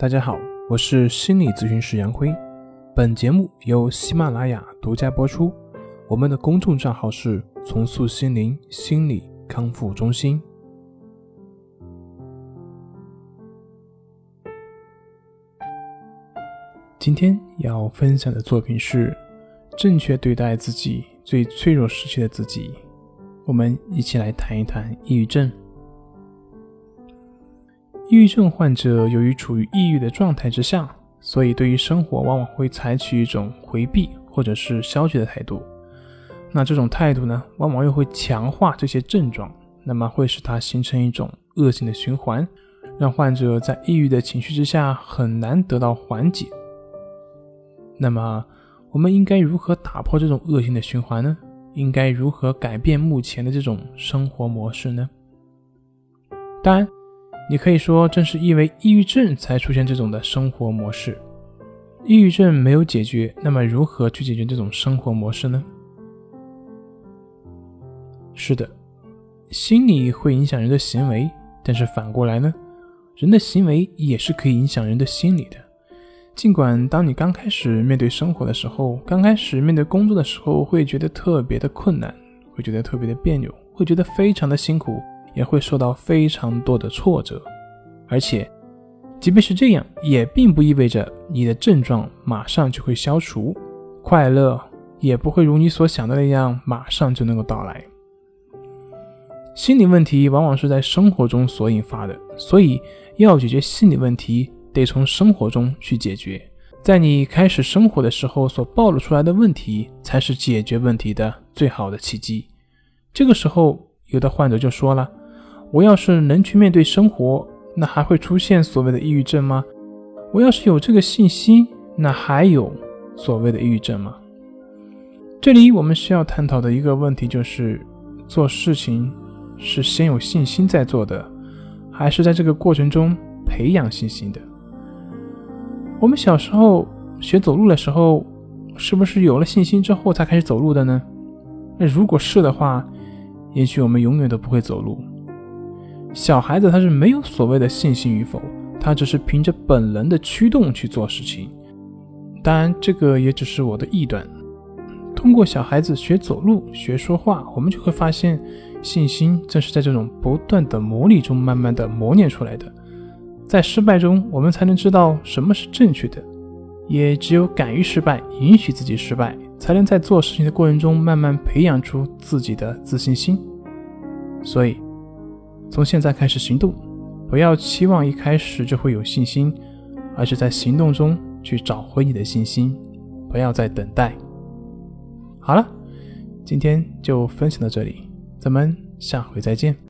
大家好，我是心理咨询师杨辉。本节目由喜马拉雅独家播出。我们的公众账号是“重塑心灵心理康复中心”。今天要分享的作品是《正确对待自己最脆弱时期的自己》。我们一起来谈一谈抑郁症。抑郁症患者由于处于抑郁的状态之下，所以对于生活往往会采取一种回避或者是消极的态度。那这种态度呢，往往又会强化这些症状，那么会使它形成一种恶性的循环，让患者在抑郁的情绪之下很难得到缓解。那么，我们应该如何打破这种恶性的循环呢？应该如何改变目前的这种生活模式呢？当然。你可以说，正是因为抑郁症才出现这种的生活模式。抑郁症没有解决，那么如何去解决这种生活模式呢？是的，心理会影响人的行为，但是反过来呢，人的行为也是可以影响人的心理的。尽管当你刚开始面对生活的时候，刚开始面对工作的时候，会觉得特别的困难，会觉得特别的别扭，会觉得非常的辛苦。也会受到非常多的挫折，而且，即便是这样，也并不意味着你的症状马上就会消除，快乐也不会如你所想的那样马上就能够到来。心理问题往往是在生活中所引发的，所以要解决心理问题，得从生活中去解决。在你开始生活的时候所暴露出来的问题，才是解决问题的最好的契机。这个时候，有的患者就说了。我要是能去面对生活，那还会出现所谓的抑郁症吗？我要是有这个信心，那还有所谓的抑郁症吗？这里我们需要探讨的一个问题就是：做事情是先有信心再做的，还是在这个过程中培养信心的？我们小时候学走路的时候，是不是有了信心之后才开始走路的呢？那如果是的话，也许我们永远都不会走路。小孩子他是没有所谓的信心与否，他只是凭着本能的驱动去做事情。当然，这个也只是我的臆断。通过小孩子学走路、学说话，我们就会发现，信心正是在这种不断的磨砺中慢慢的磨练出来的。在失败中，我们才能知道什么是正确的。也只有敢于失败，允许自己失败，才能在做事情的过程中慢慢培养出自己的自信心。所以。从现在开始行动，不要期望一开始就会有信心，而是在行动中去找回你的信心，不要再等待。好了，今天就分享到这里，咱们下回再见。